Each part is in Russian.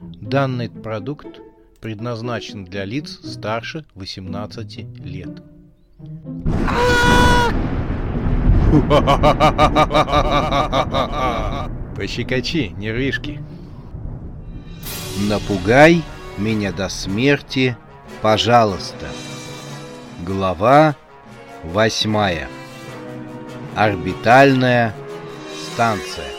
Данный продукт предназначен для лиц старше 18 лет. Пощекочи, нервишки. Напугай меня до смерти, пожалуйста. Глава восьмая. Орбитальная станция.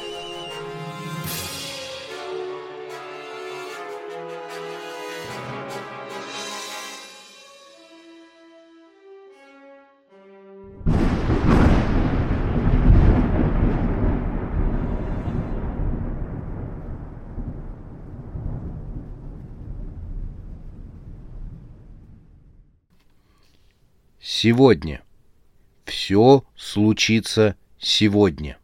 Сегодня. Все случится сегодня.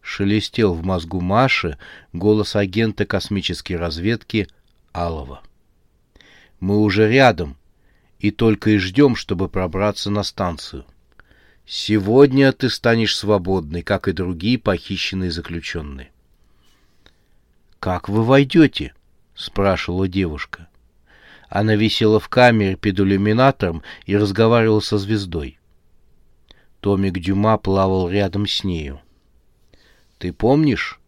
Шелестел в мозгу Маши голос агента космической разведки Алова. Мы уже рядом и только и ждем, чтобы пробраться на станцию. Сегодня ты станешь свободной, как и другие похищенные заключенные. «Как вы войдете?» — спрашивала девушка. Она висела в камере перед иллюминатором и разговаривала со звездой. Томик Дюма плавал рядом с нею. «Ты помнишь?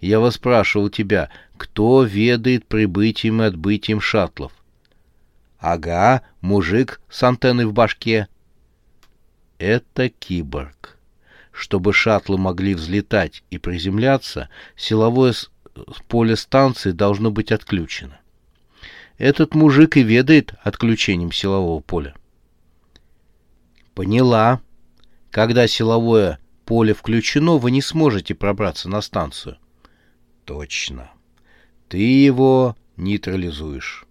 Я вас спрашивал тебя, кто ведает прибытием и отбытием шаттлов?» «Ага, мужик с антенной в башке». «Это киборг. Чтобы шаттлы могли взлетать и приземляться, силовое поле станции должно быть отключено. Этот мужик и ведает отключением силового поля. Поняла. Когда силовое поле включено, вы не сможете пробраться на станцию. Точно. Ты его нейтрализуешь.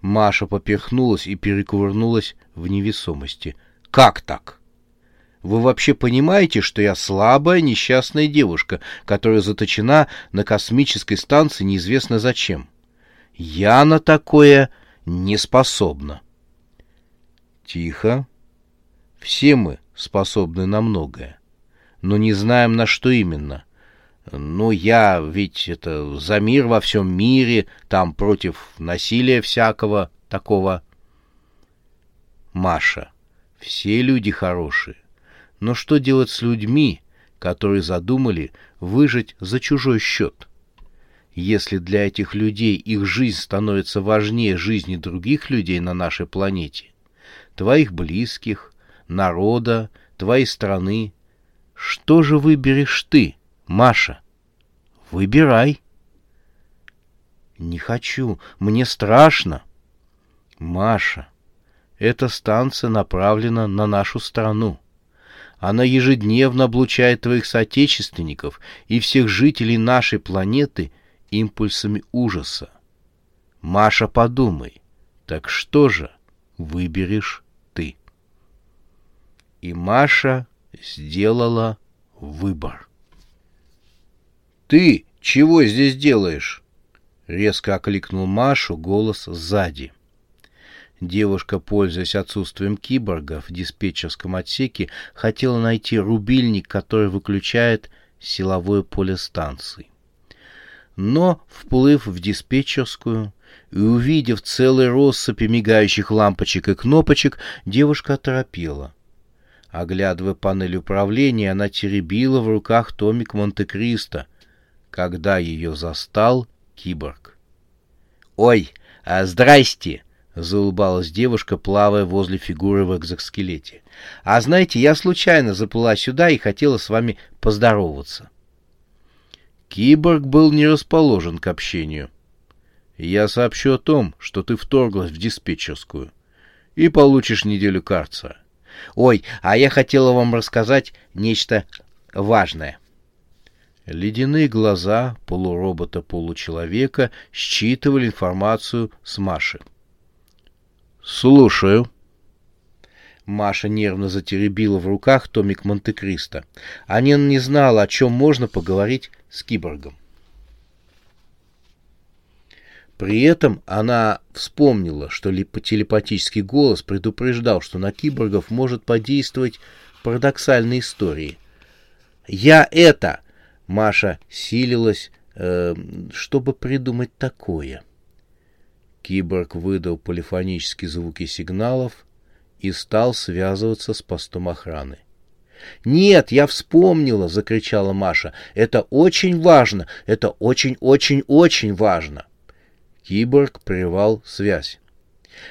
Маша поперхнулась и перекувырнулась в невесомости. Как так? Вы вообще понимаете, что я слабая, несчастная девушка, которая заточена на космической станции неизвестно зачем? — я на такое не способна. Тихо. Все мы способны на многое, но не знаем, на что именно. Ну, я ведь это за мир во всем мире, там против насилия всякого такого. Маша, все люди хорошие. Но что делать с людьми, которые задумали выжить за чужой счет? — если для этих людей их жизнь становится важнее жизни других людей на нашей планете, твоих близких, народа, твоей страны, что же выберешь ты, Маша? Выбирай. Не хочу, мне страшно. Маша, эта станция направлена на нашу страну. Она ежедневно облучает твоих соотечественников и всех жителей нашей планеты – импульсами ужаса. Маша, подумай, так что же выберешь ты? И Маша сделала выбор. «Ты чего здесь делаешь?» — резко окликнул Машу голос сзади. Девушка, пользуясь отсутствием киборга в диспетчерском отсеке, хотела найти рубильник, который выключает силовое поле станции. Но, вплыв в диспетчерскую и увидев целый россыпи мигающих лампочек и кнопочек, девушка оторопела. Оглядывая панель управления, она теребила в руках томик Монте-Кристо, когда ее застал киборг. «Ой, а здрасте!» — заулыбалась девушка, плавая возле фигуры в экзоскелете. «А знаете, я случайно заплыла сюда и хотела с вами поздороваться». Киборг был не расположен к общению. Я сообщу о том, что ты вторглась в диспетчерскую, и получишь неделю карцера. Ой, а я хотела вам рассказать нечто важное. Ледяные глаза полуробота-получеловека считывали информацию с Маши. «Слушаю», Маша нервно затеребила в руках томик Монте-Кристо. Анина не знала, о чем можно поговорить с киборгом. При этом она вспомнила, что телепатический голос предупреждал, что на киборгов может подействовать парадоксальные истории. «Я это!» — Маша силилась э, чтобы придумать такое. Киборг выдал полифонические звуки сигналов и стал связываться с постом охраны. «Нет, я вспомнила!» — закричала Маша. «Это очень важно! Это очень-очень-очень важно!» Киборг прервал связь.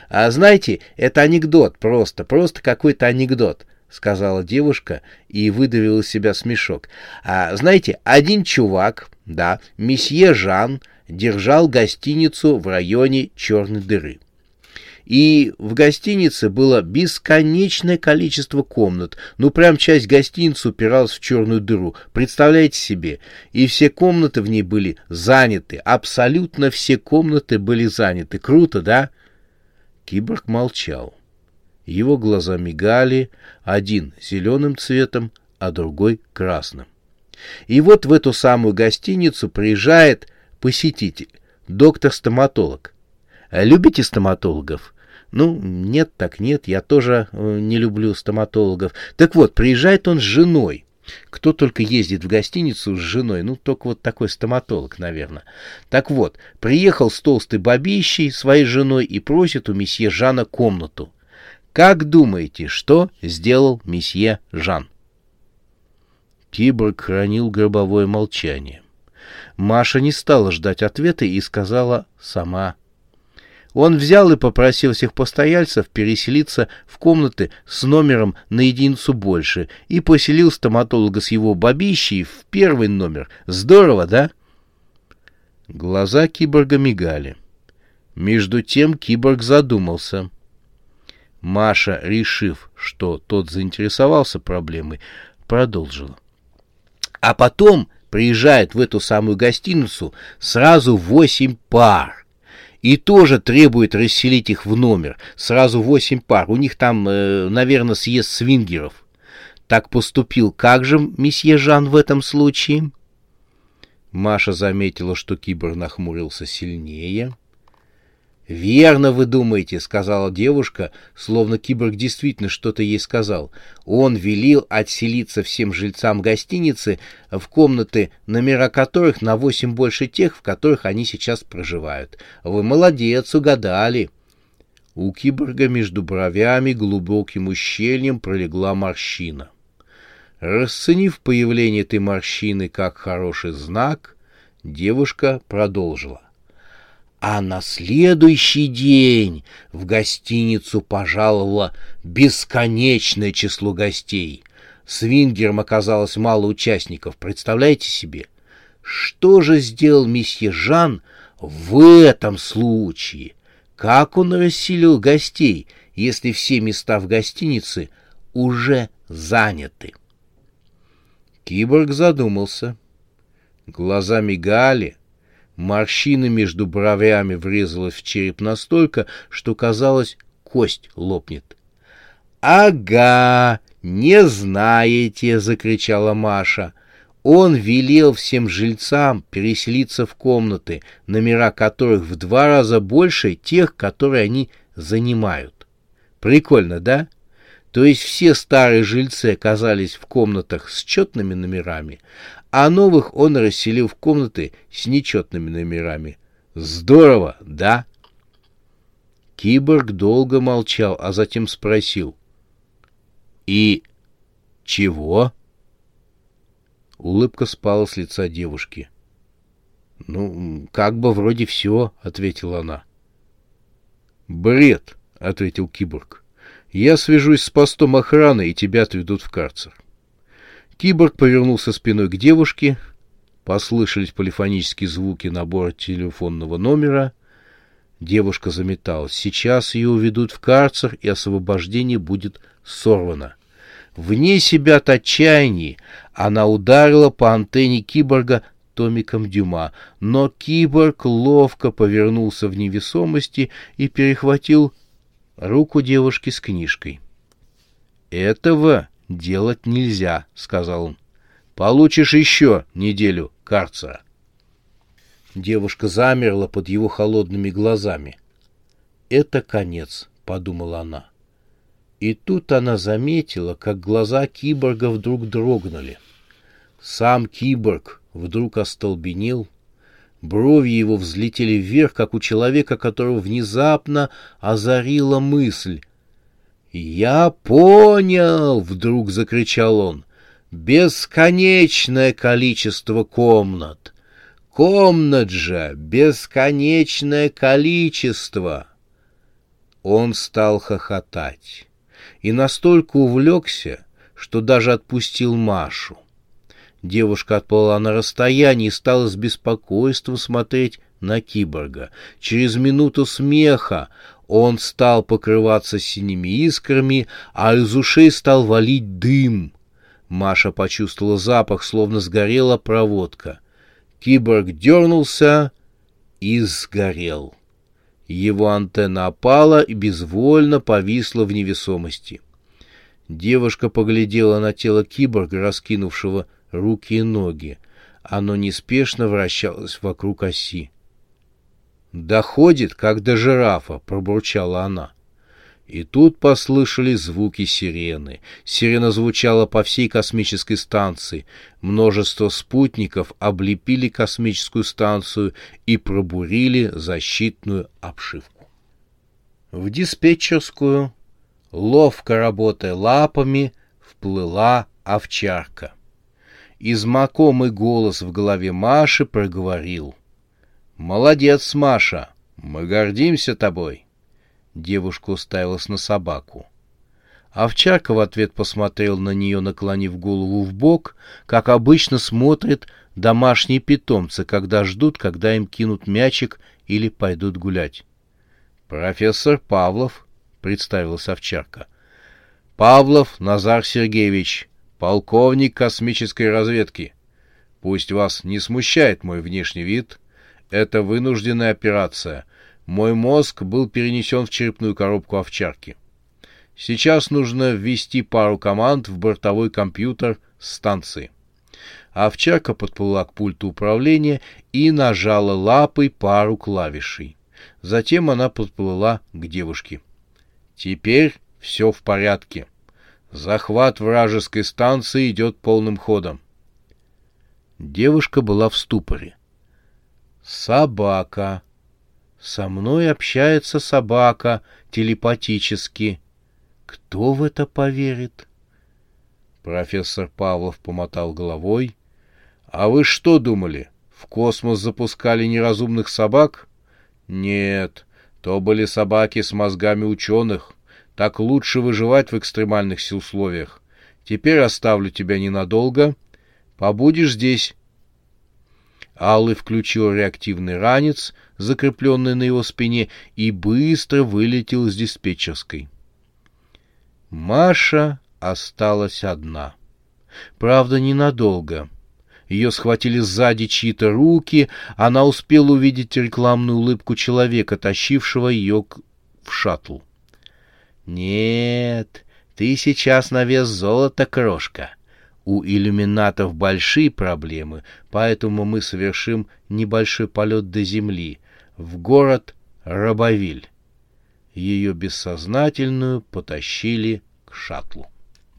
«А знаете, это анекдот просто, просто какой-то анекдот», — сказала девушка и выдавила из себя смешок. «А знаете, один чувак, да, месье Жан, держал гостиницу в районе Черной дыры. И в гостинице было бесконечное количество комнат. Ну, прям часть гостиницы упиралась в черную дыру. Представляете себе? И все комнаты в ней были заняты. Абсолютно все комнаты были заняты. Круто, да? Киборг молчал. Его глаза мигали, один зеленым цветом, а другой красным. И вот в эту самую гостиницу приезжает посетитель, доктор-стоматолог. Любите стоматологов? Ну, нет так нет, я тоже э, не люблю стоматологов. Так вот, приезжает он с женой. Кто только ездит в гостиницу с женой, ну, только вот такой стоматолог, наверное. Так вот, приехал с толстой бабищей своей женой и просит у месье Жана комнату. Как думаете, что сделал месье Жан? Киборг хранил гробовое молчание. Маша не стала ждать ответа и сказала сама он взял и попросил всех постояльцев переселиться в комнаты с номером на единицу больше и поселил стоматолога с его бабищей в первый номер. Здорово, да? Глаза киборга мигали. Между тем киборг задумался. Маша, решив, что тот заинтересовался проблемой, продолжила. А потом приезжает в эту самую гостиницу сразу восемь пар и тоже требует расселить их в номер. Сразу восемь пар. У них там, э, наверное, съезд свингеров. Так поступил как же месье Жан в этом случае? Маша заметила, что кибер нахмурился сильнее. «Верно вы думаете», — сказала девушка, словно киборг действительно что-то ей сказал. Он велел отселиться всем жильцам гостиницы в комнаты, номера которых на восемь больше тех, в которых они сейчас проживают. Вы молодец, угадали. У киборга между бровями глубоким ущельем пролегла морщина. Расценив появление этой морщины как хороший знак, девушка продолжила. А на следующий день в гостиницу пожаловало бесконечное число гостей. Свингером оказалось мало участников, представляете себе? Что же сделал месье Жан в этом случае? Как он расселил гостей, если все места в гостинице уже заняты? Киборг задумался. Глаза мигали — Морщина между бровями врезалась в череп настолько, что, казалось, кость лопнет. «Ага, не знаете!» — закричала Маша. Он велел всем жильцам переселиться в комнаты, номера которых в два раза больше тех, которые они занимают. Прикольно, да? То есть все старые жильцы оказались в комнатах с четными номерами, а новых он расселил в комнаты с нечетными номерами. Здорово, да? Киборг долго молчал, а затем спросил. «И чего?» Улыбка спала с лица девушки. «Ну, как бы вроде все», — ответила она. «Бред», — ответил киборг. «Я свяжусь с постом охраны, и тебя отведут в карцер». Киборг повернулся спиной к девушке. Послышались полифонические звуки набора телефонного номера. Девушка заметалась. Сейчас ее уведут в карцер, и освобождение будет сорвано. Вне себя от отчаяния она ударила по антенне киборга томиком Дюма, но киборг ловко повернулся в невесомости и перехватил руку девушки с книжкой. Этого делать нельзя, — сказал он. — Получишь еще неделю карцера. Девушка замерла под его холодными глазами. — Это конец, — подумала она. И тут она заметила, как глаза киборга вдруг дрогнули. Сам киборг вдруг остолбенел, Брови его взлетели вверх, как у человека, которого внезапно озарила мысль. «Я понял!» — вдруг закричал он. «Бесконечное количество комнат! Комнат же бесконечное количество!» Он стал хохотать и настолько увлекся, что даже отпустил Машу. Девушка отплыла на расстояние и стала с беспокойством смотреть на киборга. Через минуту смеха он стал покрываться синими искрами, а из ушей стал валить дым. Маша почувствовала запах, словно сгорела проводка. Киборг дернулся и сгорел. Его антенна опала и безвольно повисла в невесомости. Девушка поглядела на тело киборга, раскинувшего руки и ноги. Оно неспешно вращалось вокруг оси. «Доходит, как до жирафа», — пробурчала она. И тут послышались звуки сирены. Сирена звучала по всей космической станции. Множество спутников облепили космическую станцию и пробурили защитную обшивку. В диспетчерскую, ловко работая лапами, вплыла овчарка и знакомый голос в голове Маши проговорил. «Молодец, Маша! Мы гордимся тобой!» Девушка уставилась на собаку. Овчарка в ответ посмотрел на нее, наклонив голову в бок, как обычно смотрят домашние питомцы, когда ждут, когда им кинут мячик или пойдут гулять. «Профессор Павлов», — представилась овчарка. «Павлов Назар Сергеевич, полковник космической разведки. Пусть вас не смущает мой внешний вид. Это вынужденная операция. Мой мозг был перенесен в черепную коробку овчарки. Сейчас нужно ввести пару команд в бортовой компьютер станции. Овчарка подплыла к пульту управления и нажала лапой пару клавишей. Затем она подплыла к девушке. Теперь все в порядке. Захват вражеской станции идет полным ходом. Девушка была в ступоре. Собака. Со мной общается собака телепатически. Кто в это поверит? Профессор Павлов помотал головой. А вы что думали? В космос запускали неразумных собак? Нет, то были собаки с мозгами ученых. Так лучше выживать в экстремальных условиях. Теперь оставлю тебя ненадолго. Побудешь здесь. Аллы включил реактивный ранец, закрепленный на его спине, и быстро вылетел из диспетчерской. Маша осталась одна. Правда, ненадолго. Ее схватили сзади чьи-то руки, она успела увидеть рекламную улыбку человека, тащившего ее в шаттл. Нет, ты сейчас на вес золота, крошка. У иллюминатов большие проблемы, поэтому мы совершим небольшой полет до Земли, в город Рабовиль. Ее бессознательную потащили к шаттлу.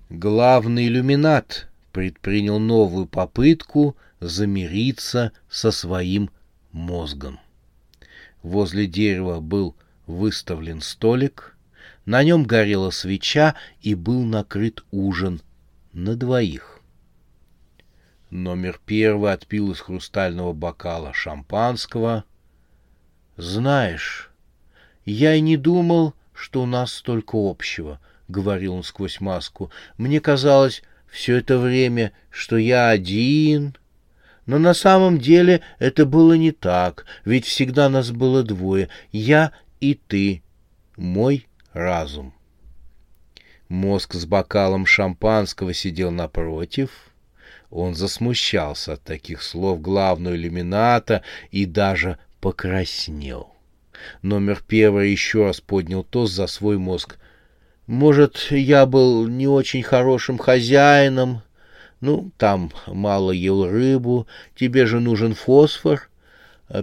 Главный иллюминат предпринял новую попытку замириться со своим мозгом. Возле дерева был выставлен столик — на нем горела свеча и был накрыт ужин на двоих. Номер первый отпил из хрустального бокала шампанского. «Знаешь, я и не думал, что у нас столько общего», — говорил он сквозь маску. «Мне казалось все это время, что я один». Но на самом деле это было не так, ведь всегда нас было двое — я и ты, мой разум. Мозг с бокалом шампанского сидел напротив. Он засмущался от таких слов главного иллюмината и даже покраснел. Номер первый еще раз поднял тост за свой мозг. «Может, я был не очень хорошим хозяином? Ну, там мало ел рыбу, тебе же нужен фосфор»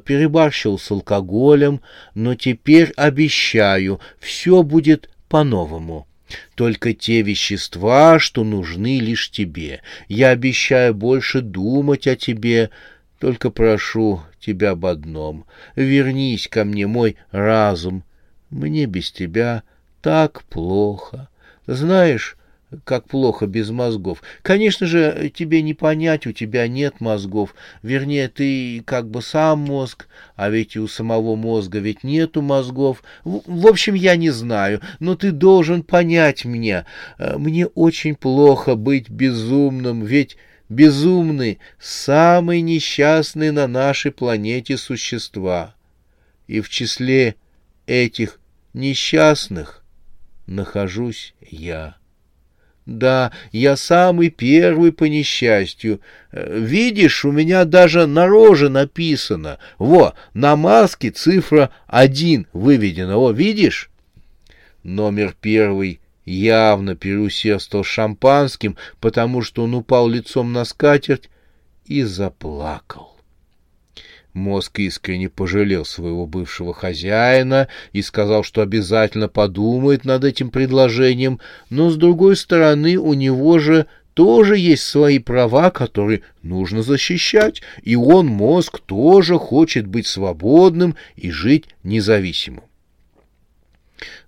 перебарщил с алкоголем, но теперь обещаю, все будет по-новому. Только те вещества, что нужны лишь тебе. Я обещаю больше думать о тебе. Только прошу, тебя об одном. Вернись ко мне, мой разум. Мне без тебя так плохо. Знаешь, как плохо без мозгов. Конечно же, тебе не понять, у тебя нет мозгов. Вернее, ты как бы сам мозг, а ведь и у самого мозга ведь нету мозгов. В, общем, я не знаю, но ты должен понять меня. Э, мне очень плохо быть безумным, ведь безумны самые несчастные на нашей планете существа. И в числе этих несчастных нахожусь я. Да, я самый первый по несчастью. Э, видишь, у меня даже на роже написано. Во, на маске цифра один выведена. О, видишь? Номер первый явно переусердствовал шампанским, потому что он упал лицом на скатерть и заплакал. Мозг искренне пожалел своего бывшего хозяина и сказал, что обязательно подумает над этим предложением, но, с другой стороны, у него же тоже есть свои права, которые нужно защищать, и он, мозг, тоже хочет быть свободным и жить независимым.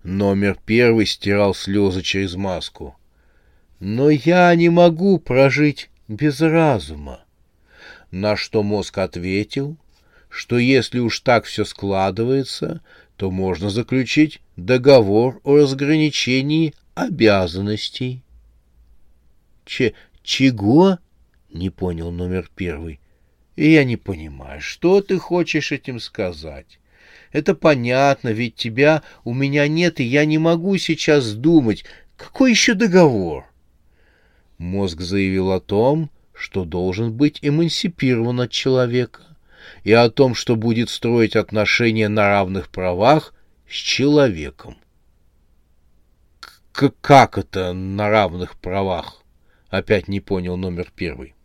Номер первый стирал слезы через маску. «Но я не могу прожить без разума». На что мозг ответил, что если уж так все складывается, то можно заключить договор о разграничении обязанностей. Че чего? Не понял номер первый. Я не понимаю, что ты хочешь этим сказать? Это понятно, ведь тебя у меня нет, и я не могу сейчас думать. Какой еще договор? Мозг заявил о том, что должен быть эмансипирован от человека и о том, что будет строить отношения на равных правах с человеком. К как это на равных правах? Опять не понял номер первый.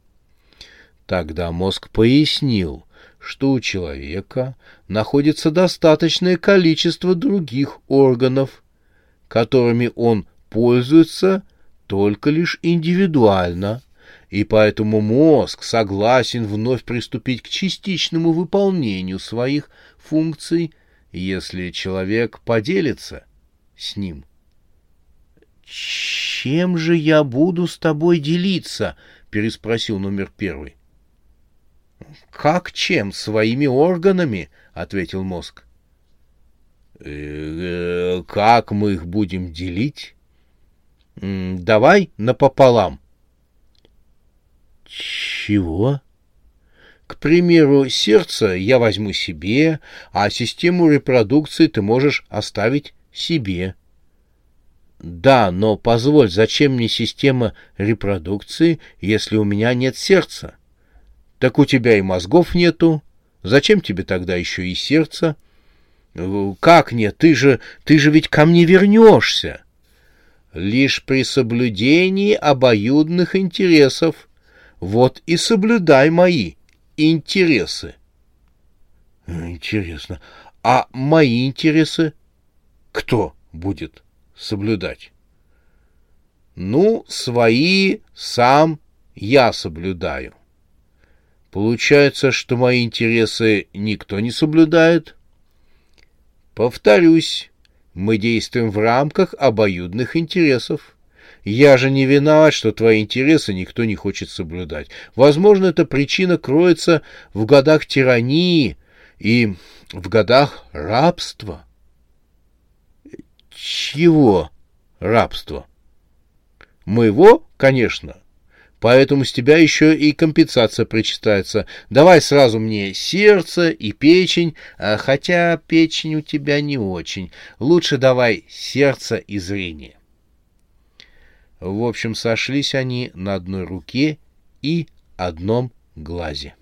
Тогда мозг пояснил, что у человека находится достаточное количество других органов, которыми он пользуется только лишь индивидуально – и поэтому мозг согласен вновь приступить к частичному выполнению своих функций, если человек поделится с ним. «Чем же я буду с тобой делиться?» — переспросил номер первый. «Как чем? Своими органами?» — ответил мозг. «Э, «Как мы их будем делить?» «Давай напополам», чего? К примеру, сердце я возьму себе, а систему репродукции ты можешь оставить себе. Да, но позволь, зачем мне система репродукции, если у меня нет сердца? Так у тебя и мозгов нету. Зачем тебе тогда еще и сердце? Как нет? Ты же, ты же ведь ко мне вернешься. Лишь при соблюдении обоюдных интересов, вот и соблюдай мои интересы. Интересно, а мои интересы кто будет соблюдать? Ну, свои сам я соблюдаю. Получается, что мои интересы никто не соблюдает? Повторюсь, мы действуем в рамках обоюдных интересов. Я же не виноват, что твои интересы никто не хочет соблюдать. Возможно, эта причина кроется в годах тирании и в годах рабства. Чего рабства? Моего, конечно. Поэтому с тебя еще и компенсация причитается. Давай сразу мне сердце и печень, а хотя печень у тебя не очень. Лучше давай сердце и зрение. В общем, сошлись они на одной руке и одном глазе.